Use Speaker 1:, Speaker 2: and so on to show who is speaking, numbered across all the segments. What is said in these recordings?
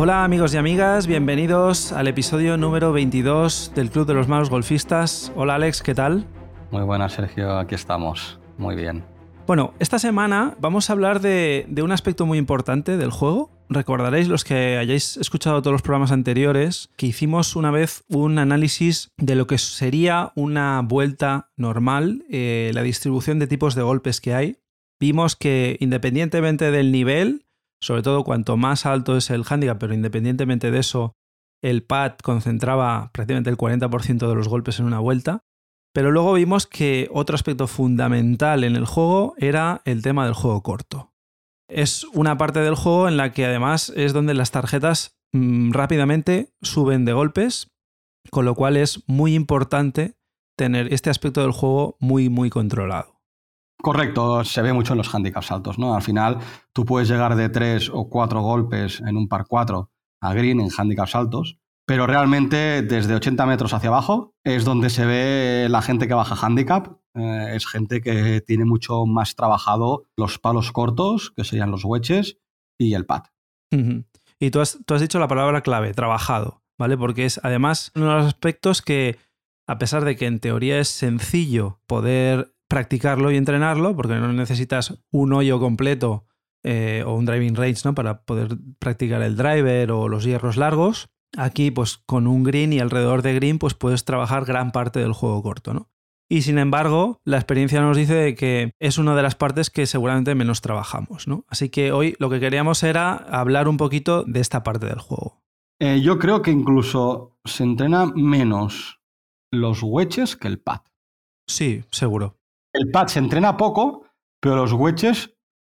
Speaker 1: Hola amigos y amigas, bienvenidos al episodio número 22 del Club de los Malos Golfistas. Hola Alex, ¿qué tal?
Speaker 2: Muy buenas Sergio, aquí estamos. Muy bien.
Speaker 1: Bueno, esta semana vamos a hablar de, de un aspecto muy importante del juego, Recordaréis los que hayáis escuchado todos los programas anteriores que hicimos una vez un análisis de lo que sería una vuelta normal, eh, la distribución de tipos de golpes que hay. Vimos que independientemente del nivel, sobre todo cuanto más alto es el handicap, pero independientemente de eso, el pad concentraba prácticamente el 40% de los golpes en una vuelta. Pero luego vimos que otro aspecto fundamental en el juego era el tema del juego corto es una parte del juego en la que además es donde las tarjetas mm, rápidamente suben de golpes, con lo cual es muy importante tener este aspecto del juego muy, muy controlado.
Speaker 2: Correcto, se ve mucho en los handicaps altos, ¿no? Al final tú puedes llegar de tres o cuatro golpes en un par 4 a green en handicaps altos, pero realmente desde 80 metros hacia abajo es donde se ve la gente que baja handicap. Eh, es gente que tiene mucho más trabajado los palos cortos, que serían los wedges, y el pad.
Speaker 1: Y tú has, tú has dicho la palabra clave, trabajado, ¿vale? Porque es además uno de los aspectos que, a pesar de que en teoría es sencillo poder practicarlo y entrenarlo, porque no necesitas un hoyo completo eh, o un driving range ¿no? para poder practicar el driver o los hierros largos, Aquí, pues con un green y alrededor de green, pues puedes trabajar gran parte del juego corto, ¿no? Y sin embargo, la experiencia nos dice que es una de las partes que seguramente menos trabajamos, ¿no? Así que hoy lo que queríamos era hablar un poquito de esta parte del juego.
Speaker 2: Eh, yo creo que incluso se entrena menos los wedges que el pad.
Speaker 1: Sí, seguro.
Speaker 2: El se entrena poco, pero los wedges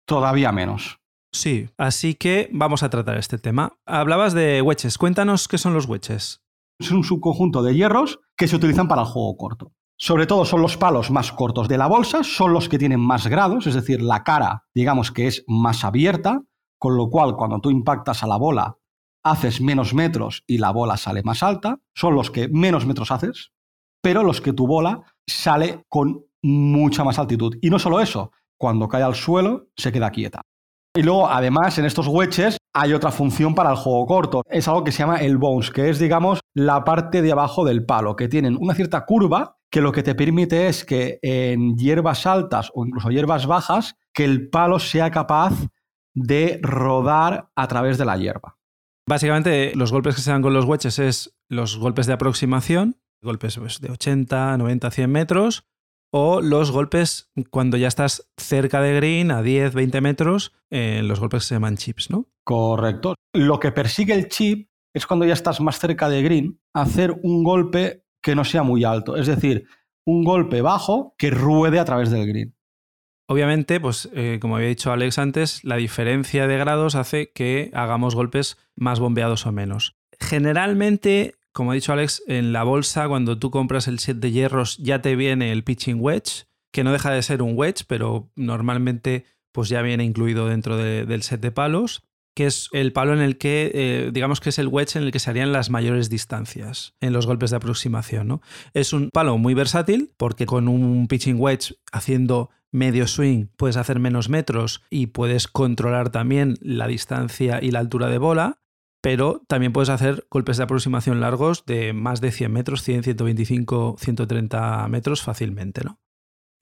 Speaker 2: todavía menos.
Speaker 1: Sí, así que vamos a tratar este tema. Hablabas de wedges, cuéntanos qué son los wedges.
Speaker 2: Es un subconjunto de hierros que se utilizan para el juego corto. Sobre todo son los palos más cortos de la bolsa, son los que tienen más grados, es decir, la cara, digamos que es más abierta, con lo cual cuando tú impactas a la bola haces menos metros y la bola sale más alta, son los que menos metros haces, pero los que tu bola sale con mucha más altitud. Y no solo eso, cuando cae al suelo se queda quieta. Y luego, además, en estos wedges hay otra función para el juego corto. Es algo que se llama el bounce, que es, digamos, la parte de abajo del palo, que tienen una cierta curva que lo que te permite es que en hierbas altas o incluso hierbas bajas, que el palo sea capaz de rodar a través de la hierba.
Speaker 1: Básicamente, los golpes que se dan con los wedges es los golpes de aproximación, golpes pues, de 80, 90, 100 metros, o los golpes cuando ya estás cerca de green, a 10, 20 metros, eh, los golpes se llaman chips, ¿no?
Speaker 2: Correcto. Lo que persigue el chip es cuando ya estás más cerca de green, hacer un golpe que no sea muy alto, es decir, un golpe bajo que ruede a través del green.
Speaker 1: Obviamente, pues eh, como había dicho Alex antes, la diferencia de grados hace que hagamos golpes más bombeados o menos. Generalmente como ha dicho Alex, en la bolsa cuando tú compras el set de hierros ya te viene el pitching wedge, que no deja de ser un wedge, pero normalmente pues ya viene incluido dentro del set de palos, que es el palo en el que, eh, digamos que es el wedge en el que se harían las mayores distancias en los golpes de aproximación. ¿no? Es un palo muy versátil porque con un pitching wedge haciendo medio swing puedes hacer menos metros y puedes controlar también la distancia y la altura de bola pero también puedes hacer golpes de aproximación largos de más de 100 metros, 100, 125, 130 metros fácilmente, ¿no?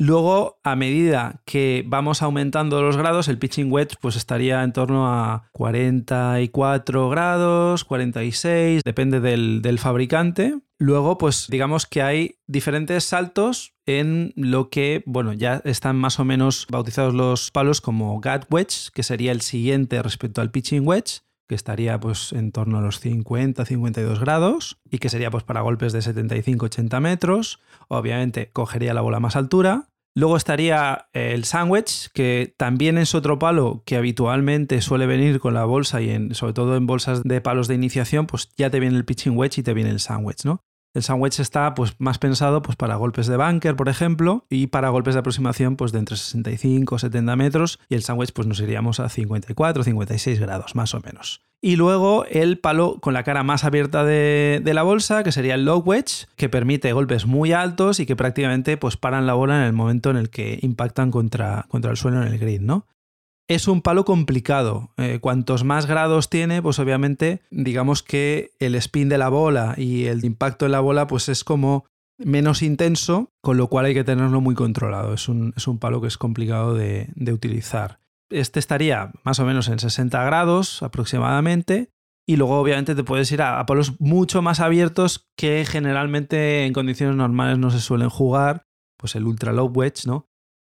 Speaker 1: Luego, a medida que vamos aumentando los grados, el pitching wedge pues estaría en torno a 44 grados, 46, depende del, del, fabricante. Luego, pues digamos que hay diferentes saltos en lo que, bueno, ya están más o menos bautizados los palos como gut wedge, que sería el siguiente respecto al pitching wedge que estaría pues en torno a los 50, 52 grados y que sería pues para golpes de 75, 80 metros. Obviamente cogería la bola más altura. Luego estaría el sandwich, que también es otro palo que habitualmente suele venir con la bolsa y sobre todo en bolsas de palos de iniciación, pues ya te viene el pitching wedge y te viene el sandwich, ¿no? El sandwich está pues, más pensado pues, para golpes de bunker, por ejemplo, y para golpes de aproximación pues, de entre 65 y 70 metros, y el sandwich pues, nos iríamos a 54 56 grados, más o menos. Y luego el palo con la cara más abierta de, la bolsa, que sería el low wedge, que permite golpes muy altos y que prácticamente pues, paran la bola en el momento en el que impactan contra, contra el suelo en el grid, ¿no? Es un palo complicado. Eh, cuantos más grados tiene, pues obviamente, digamos que el spin de la bola y el impacto en la bola, pues es como menos intenso, con lo cual hay que tenerlo muy controlado. Es un, es un palo que es complicado de, de utilizar. Este estaría más o menos en 60 grados aproximadamente. Y luego, obviamente, te puedes ir a, a palos mucho más abiertos que generalmente en condiciones normales no se suelen jugar. Pues el ultra low wedge, ¿no?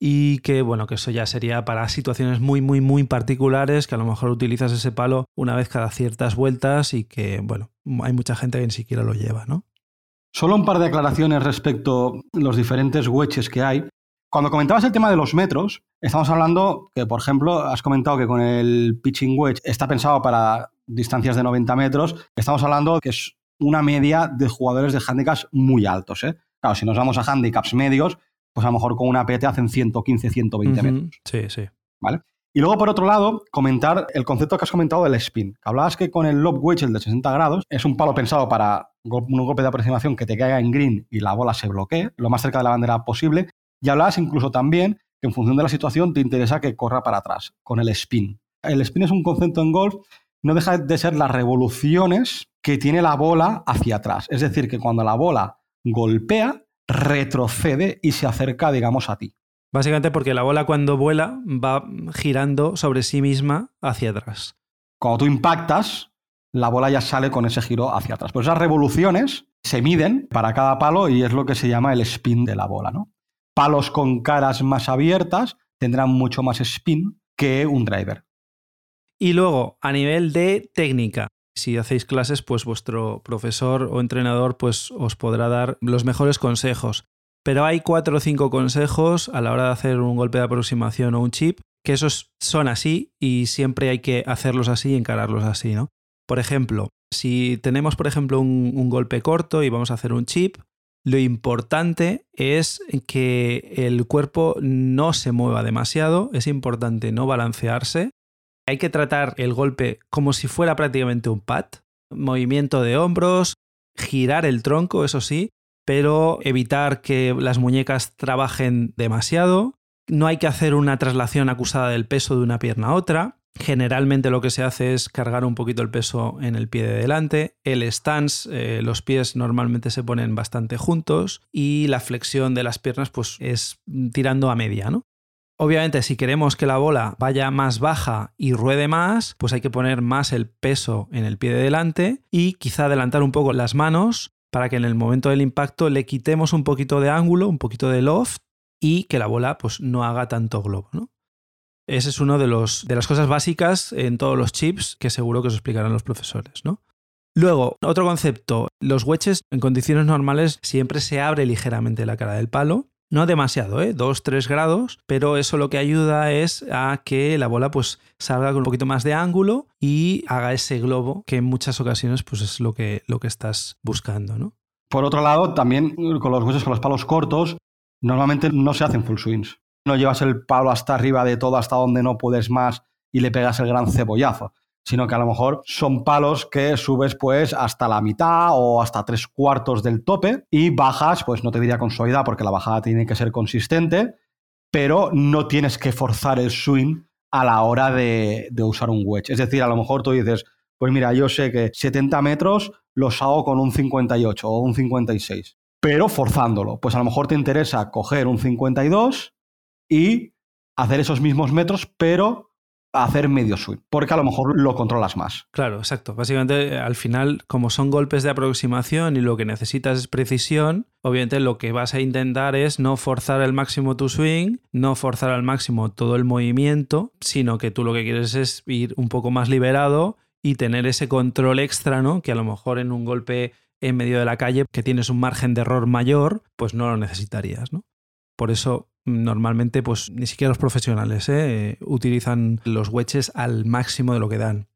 Speaker 1: Y que bueno, que eso ya sería para situaciones muy, muy, muy particulares, que a lo mejor utilizas ese palo una vez cada ciertas vueltas y que bueno, hay mucha gente que ni siquiera lo lleva, ¿no?
Speaker 2: Solo un par de aclaraciones respecto a los diferentes wedges que hay. Cuando comentabas el tema de los metros, estamos hablando que, por ejemplo, has comentado que con el pitching wedge está pensado para distancias de 90 metros. Estamos hablando que es una media de jugadores de handicaps muy altos. ¿eh? Claro, si nos vamos a handicaps medios, pues a lo mejor con una PT hacen 115, 120 metros.
Speaker 1: Sí, sí.
Speaker 2: ¿Vale? Y luego, por otro lado, comentar el concepto que has comentado del spin. Hablabas que con el lob wedge, el de 60 grados, es un palo pensado para un golpe de aproximación que te caiga en green y la bola se bloquee lo más cerca de la bandera posible. Y hablabas incluso también que en función de la situación te interesa que corra para atrás, con el spin. El spin es un concepto en golf, no deja de ser las revoluciones que tiene la bola hacia atrás. Es decir, que cuando la bola golpea, retrocede y se acerca, digamos, a ti.
Speaker 1: Básicamente porque la bola cuando vuela va girando sobre sí misma hacia atrás.
Speaker 2: Cuando tú impactas, la bola ya sale con ese giro hacia atrás. Pues esas revoluciones se miden para cada palo y es lo que se llama el spin de la bola, ¿no? Palos con caras más abiertas tendrán mucho más spin que un driver.
Speaker 1: Y luego, a nivel de técnica, si hacéis clases, pues vuestro profesor o entrenador pues os podrá dar los mejores consejos. Pero hay cuatro o cinco consejos a la hora de hacer un golpe de aproximación o un chip, que esos son así y siempre hay que hacerlos así y encararlos así, ¿no? Por ejemplo, si tenemos, por ejemplo, un, un golpe corto y vamos a hacer un chip, lo importante es que el cuerpo no se mueva demasiado, es importante no balancearse hay que tratar el golpe como si fuera prácticamente un pat, movimiento de hombros, girar el tronco, eso sí, pero evitar que las muñecas trabajen demasiado. No hay que hacer una traslación acusada del peso de una pierna a otra. Generalmente lo que se hace es cargar un poquito el peso en el pie de delante. El stance, eh, los pies normalmente se ponen bastante juntos y la flexión de las piernas pues es tirando a media, ¿no? Obviamente, si queremos que la bola vaya más baja y ruede más, pues hay que poner más el peso en el pie de delante y quizá adelantar un poco las manos para que en el momento del impacto le quitemos un poquito de ángulo, un poquito de loft y que la bola pues, no haga tanto globo. ¿no? Ese es uno de, los, de las cosas básicas en todos los chips que seguro que os explicarán los profesores. ¿no? Luego, otro concepto, los wedges en condiciones normales siempre se abre ligeramente la cara del palo no demasiado, ¿eh? 2-3 grados, pero eso lo que ayuda es a que la bola pues salga con un poquito más de ángulo y haga ese globo que en muchas ocasiones pues es lo que, lo que estás buscando, ¿no?
Speaker 2: Por otro lado, también con los huesos, con los palos cortos, normalmente no se hacen full swings. No llevas el palo hasta arriba de todo, hasta donde no puedes más y le pegas el gran cebollazo sino que a lo mejor son palos que subes pues hasta la mitad o hasta tres cuartos del tope y bajas, pues no te diría con suavidad porque la bajada tiene que ser consistente, pero no tienes que forzar el swing a la hora de, usar un wedge. Es decir, a lo mejor tú dices, pues mira, yo sé que 70 metros los hago con un 58 o un 56, pero forzándolo. Pues a lo mejor te interesa coger un 52 y hacer esos mismos metros, pero hacer medio swing, porque a lo mejor lo controlas más.
Speaker 1: Claro, exacto. Básicamente, al final, como son golpes de aproximación y lo que necesitas es precisión, obviamente lo que vas a intentar es no forzar al máximo tu swing, no forzar al máximo todo el movimiento, sino que tú lo que quieres es ir un poco más liberado y tener ese control extra, ¿no? Que a lo mejor en un golpe en medio de la calle que tienes un margen de error mayor, pues no lo necesitarías, ¿no? Por eso normalmente pues ni siquiera los profesionales ¿eh? utilizan los wedges al máximo de lo que dan.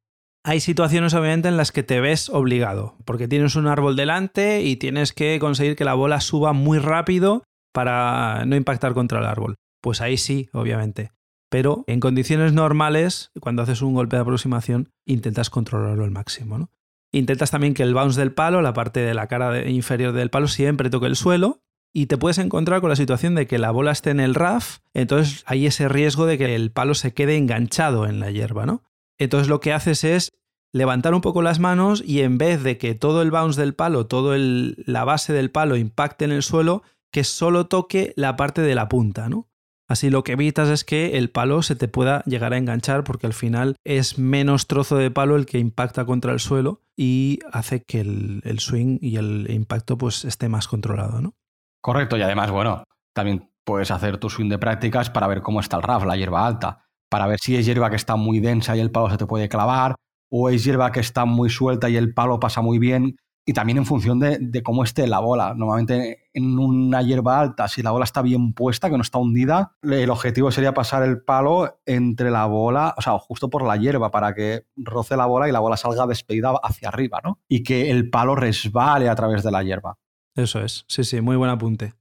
Speaker 1: Hay situaciones obviamente en las que te ves obligado, porque tienes un árbol delante y tienes que conseguir que la bola suba muy rápido para no impactar contra el árbol. Pues ahí sí, obviamente. Pero en condiciones normales, cuando haces un golpe de aproximación, intentas controlarlo al máximo. ¿no? Intentas también que el bounce del palo, la parte de la cara inferior del palo, siempre toque el suelo y te puedes encontrar con la situación de que la bola esté en el RAF, entonces hay ese riesgo de que el palo se quede enganchado en la hierba, ¿no? Entonces lo que haces es levantar un poco las manos y en vez de que todo el bounce del palo, toda la base del palo impacte en el suelo, que solo toque la parte de la punta, ¿no? Así lo que evitas es que el palo se te pueda llegar a enganchar porque al final es menos trozo de palo el que impacta contra el suelo y hace que el, swing y el impacto pues esté más controlado, ¿no?
Speaker 2: Correcto, y además, bueno, también puedes hacer tu swing de prácticas para ver cómo está el RAF, la hierba alta, para ver si es hierba que está muy densa y el palo se te puede clavar, o es hierba que está muy suelta y el palo pasa muy bien, y también en función de, cómo esté la bola. Normalmente en una hierba alta, si la bola está bien puesta, que no está hundida, el objetivo sería pasar el palo entre la bola, o sea, justo por la hierba, para que roce la bola y la bola salga despedida hacia arriba, ¿no? Y que el palo resbale a través de la hierba.
Speaker 1: Eso es, sí, sí, muy buen apunte.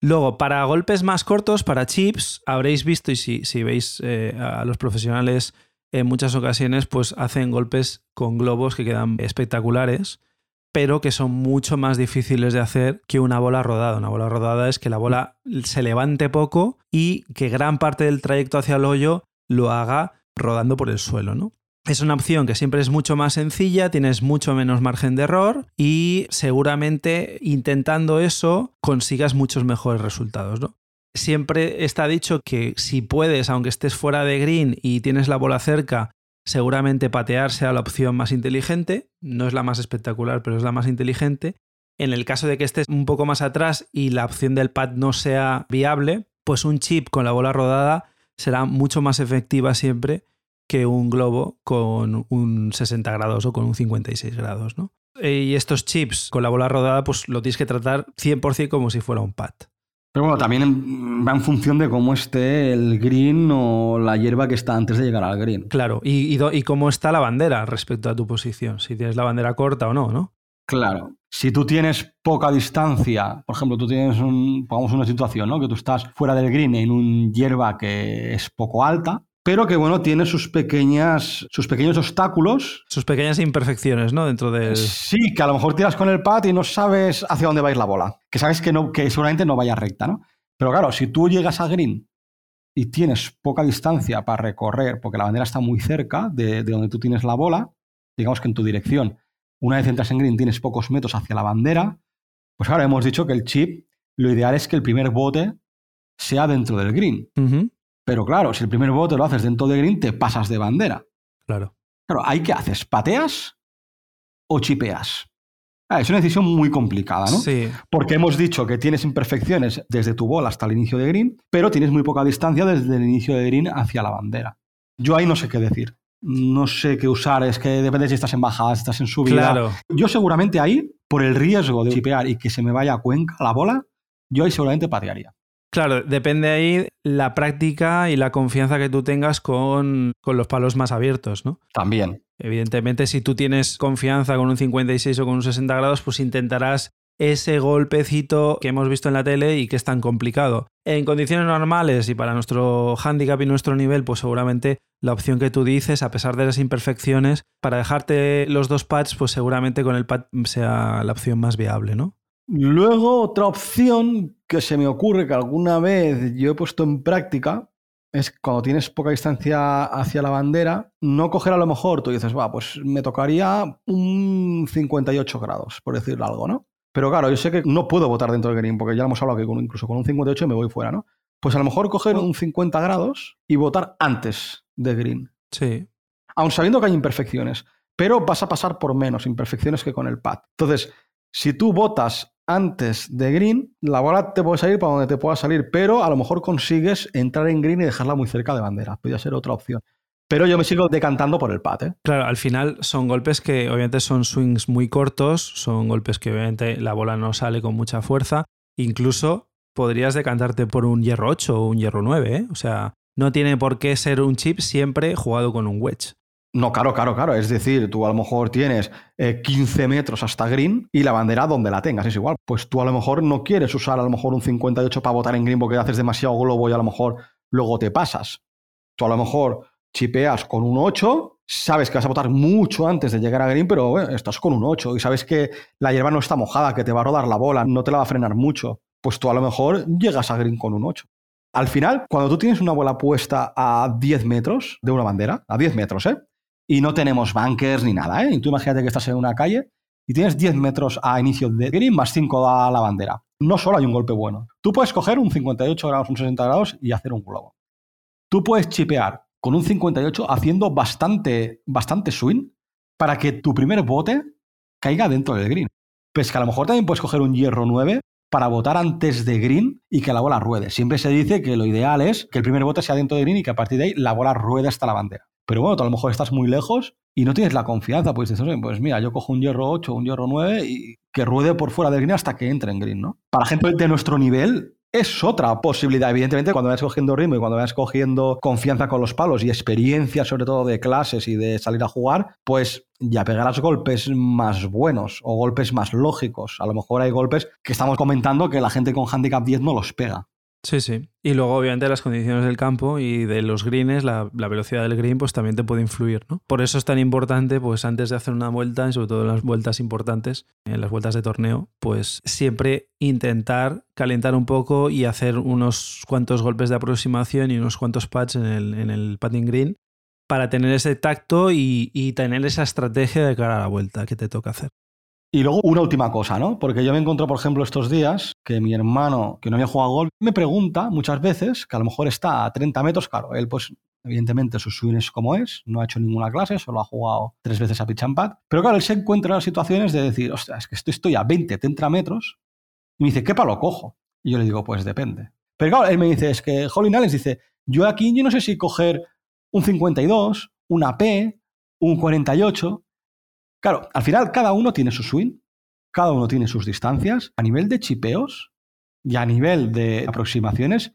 Speaker 1: Luego, para golpes más cortos, para chips, habréis visto, y si, si veis eh, a los profesionales en muchas ocasiones, pues hacen golpes con globos que quedan espectaculares pero que son mucho más difíciles de hacer que una bola rodada. Una bola rodada es que la bola se levante poco y que gran parte del trayecto hacia el hoyo lo haga rodando por el suelo, ¿no? Es una opción que siempre es mucho más sencilla, tienes mucho menos margen de error y seguramente intentando eso consigas muchos mejores resultados, ¿no? Siempre está dicho que si puedes, aunque estés fuera de green y tienes la bola cerca, Seguramente patear sea la opción más inteligente, no es la más espectacular, pero es la más inteligente. En el caso de que estés un poco más atrás y la opción del pad no sea viable, pues un chip con la bola rodada será mucho más efectiva siempre que un globo con un 60 grados o con un 56 grados, ¿no? Y estos chips con la bola rodada, pues lo tienes que tratar 100% como si fuera un pad.
Speaker 2: Pero bueno, también va en función de cómo esté el green o la hierba que está antes de llegar al green.
Speaker 1: Claro, y, y, cómo está la bandera respecto a tu posición, si tienes la bandera corta o no, ¿no?
Speaker 2: Claro. Si tú tienes poca distancia, por ejemplo, tú tienes un, pongamos una situación, ¿no? Que tú estás fuera del green en un hierba que es poco alta, pero que bueno, tiene sus pequeñas, sus pequeños obstáculos.
Speaker 1: Sus pequeñas imperfecciones, ¿no? Dentro del.
Speaker 2: Sí, que a lo mejor tiras con el pad y no sabes hacia dónde va a ir la bola. Que sabes que, no, que seguramente no vaya recta, ¿no? Pero claro, si tú llegas a green y tienes poca distancia para recorrer, porque la bandera está muy cerca de, de donde tú tienes la bola, digamos que en tu dirección, una vez entras en green tienes pocos metros hacia la bandera, pues ahora hemos dicho que el chip, lo ideal es que el primer bote sea dentro del green. Pero claro, si el primer bote lo haces dentro de green, te pasas de bandera.
Speaker 1: Claro.
Speaker 2: Claro, ¿ahí qué haces? ¿Pateas o chipeas? Ah, es una decisión muy complicada, ¿no?
Speaker 1: Sí.
Speaker 2: Porque hemos dicho que tienes imperfecciones desde tu bola hasta el inicio de green, pero tienes muy poca distancia desde el inicio de green hacia la bandera. Yo ahí no sé qué decir. No sé qué usar, es que depende si estás en bajada, si estás en subida.
Speaker 1: Claro.
Speaker 2: Yo seguramente ahí, por el riesgo de chipear y que se me vaya a cuenca la bola, yo ahí seguramente patearía.
Speaker 1: Claro, depende ahí la práctica y la confianza que tú tengas con, los palos más abiertos, ¿no?
Speaker 2: También.
Speaker 1: Evidentemente, si tú tienes confianza con un 56 o con un 60 grados, pues intentarás ese golpecito que hemos visto en la tele y que es tan complicado. En condiciones normales y para nuestro handicap y nuestro nivel, pues seguramente la opción que tú dices, a pesar de las imperfecciones, para dejarte los dos pads, pues seguramente con el pad sea la opción más viable, ¿no?
Speaker 2: Luego, otra opción que se me ocurre que alguna vez yo he puesto en práctica es cuando tienes poca distancia hacia la bandera, no coger a lo mejor, tú dices, va, pues me tocaría un 58 grados, por decirlo algo, ¿no? Pero claro, yo sé que no puedo votar dentro del green, porque ya hemos hablado que incluso con un 58 me voy fuera, ¿no? Pues a lo mejor coger un 50 grados y votar antes de green.
Speaker 1: Sí.
Speaker 2: Aun sabiendo que hay imperfecciones, pero vas a pasar por menos imperfecciones que con el pad. Entonces, si tú votas antes de green, la bola te puede salir para donde te pueda salir, pero a lo mejor consigues entrar en green y dejarla muy cerca de bandera. Podría ser otra opción. Pero yo me sigo decantando por el pat. ¿eh?
Speaker 1: Claro, al final son golpes que obviamente son swings muy cortos, son golpes que obviamente la bola no sale con mucha fuerza. Incluso podrías decantarte por un hierro 8 o un hierro 9. ¿eh? O sea, no tiene por qué ser un chip siempre jugado con un wedge.
Speaker 2: No, claro, claro, claro. Es decir, tú a lo mejor tienes 15 eh, metros hasta green y la bandera donde la tengas es igual. Pues tú a lo mejor no quieres usar a lo mejor un 58 para votar en green porque haces demasiado globo y a lo mejor luego te pasas. Tú a lo mejor chipeas con un 8, sabes que vas a votar mucho antes de llegar a green, pero estás con un 8 y sabes que la hierba no está mojada, que te va a rodar la bola, no te la va a frenar mucho. pues tú a lo mejor llegas a green con un 8. Al final, cuando tú tienes una bola puesta a 10 metros de una bandera, a 10 metros, ¿eh? Y no tenemos bunkers ni nada, ¿eh? Y tú imagínate que estás en una calle y tienes 10 metros a inicio de green más 5 a la bandera. No solo hay un golpe bueno. Tú puedes coger un 58 grados, un 60 grados y hacer un globo. Tú puedes chipear con un 58 haciendo bastante, bastante swing para que tu primer bote caiga dentro del green. Pues que a lo mejor también puedes coger un hierro 9 para botar antes de green y que la bola ruede. Siempre se dice que lo ideal es que el primer bote sea dentro de green y que a partir de ahí la bola ruede hasta la bandera. Pero bueno, a lo mejor estás muy lejos y no tienes la confianza, pues dices, pues mira, yo cojo un hierro 8, un hierro 9 y que ruede por fuera del green hasta que entre en green, ¿no? Para gente de nuestro nivel, es otra posibilidad. Evidentemente, cuando vayas cogiendo ritmo y cuando vayas cogiendo confianza con los palos y experiencia, sobre todo de clases y de salir a jugar, pues ya pegarás golpes más buenos o golpes más lógicos. A lo mejor hay golpes que estamos comentando que la gente con handicap 10 no los pega.
Speaker 1: Sí, sí. Y luego, obviamente, las condiciones del campo y de los greens, la, velocidad del green, pues también te puede influir, ¿no? Por eso es tan importante, pues antes de hacer una vuelta, y sobre todo en las vueltas importantes, en las vueltas de torneo, pues siempre intentar calentar un poco y hacer unos cuantos golpes de aproximación y unos cuantos pads en el, en el padding green para tener ese tacto y, y tener esa estrategia de cara a la vuelta que te toca hacer.
Speaker 2: Y luego una última cosa, ¿no? Porque yo me encontré, por ejemplo, estos días que mi hermano, que no había jugado golf, me pregunta muchas veces, que a lo mejor está a 30 metros, claro, él pues evidentemente su swing es como es, no ha hecho ninguna clase, solo ha jugado tres veces a pitch and pad, pero claro, él se encuentra en las situaciones de decir, ostras, es que estoy, a 20, 30 metros, y me dice, ¿qué palo cojo? Y yo le digo, pues depende. Pero claro, él me dice, es que Holly Alex dice, yo aquí yo no sé si coger un 52, una P, un 48, Claro, al final cada uno tiene su swing, cada uno tiene sus distancias. A nivel de chipeos y a nivel de aproximaciones,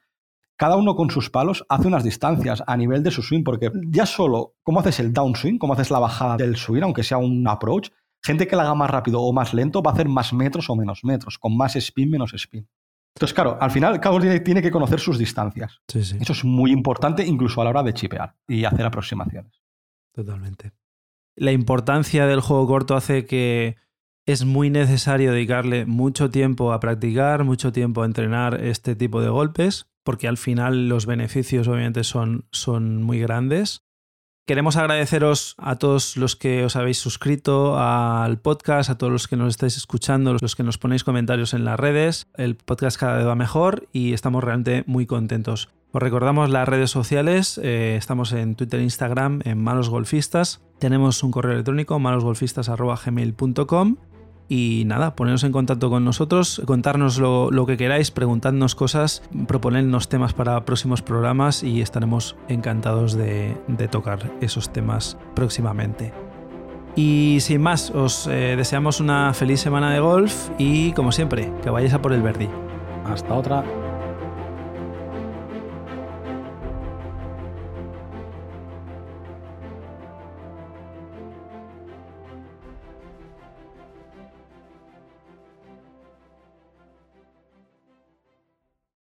Speaker 2: cada uno con sus palos hace unas distancias a nivel de su swing, porque ya solo cómo haces el downswing, cómo haces la bajada del swing, aunque sea un approach, gente que la haga más rápido o más lento va a hacer más metros o menos metros, con más spin, menos spin. Entonces, claro, al final cada uno tiene, que conocer sus distancias. Eso es muy importante incluso a la hora de chipear y hacer aproximaciones.
Speaker 1: Totalmente la importancia del juego corto hace que es muy necesario dedicarle mucho tiempo a practicar, mucho tiempo a entrenar este tipo de golpes, porque al final los beneficios obviamente son, son muy grandes. Queremos agradeceros a todos los que os habéis suscrito al podcast, a todos los que nos estáis escuchando, los que nos ponéis comentarios en las redes. El podcast cada vez va mejor y estamos realmente muy contentos. Os recordamos las redes sociales, eh, estamos en Twitter e Instagram en Malos Golfistas, tenemos un correo electrónico malosgolfistas.gmail.com y nada, poneros en contacto con nosotros, contarnos lo, que queráis, preguntadnos cosas, proponernos temas para próximos programas y estaremos encantados de, tocar esos temas próximamente. Y sin más, os eh, deseamos una feliz semana de golf y como siempre, que vayáis a por el verdi.
Speaker 2: Hasta otra.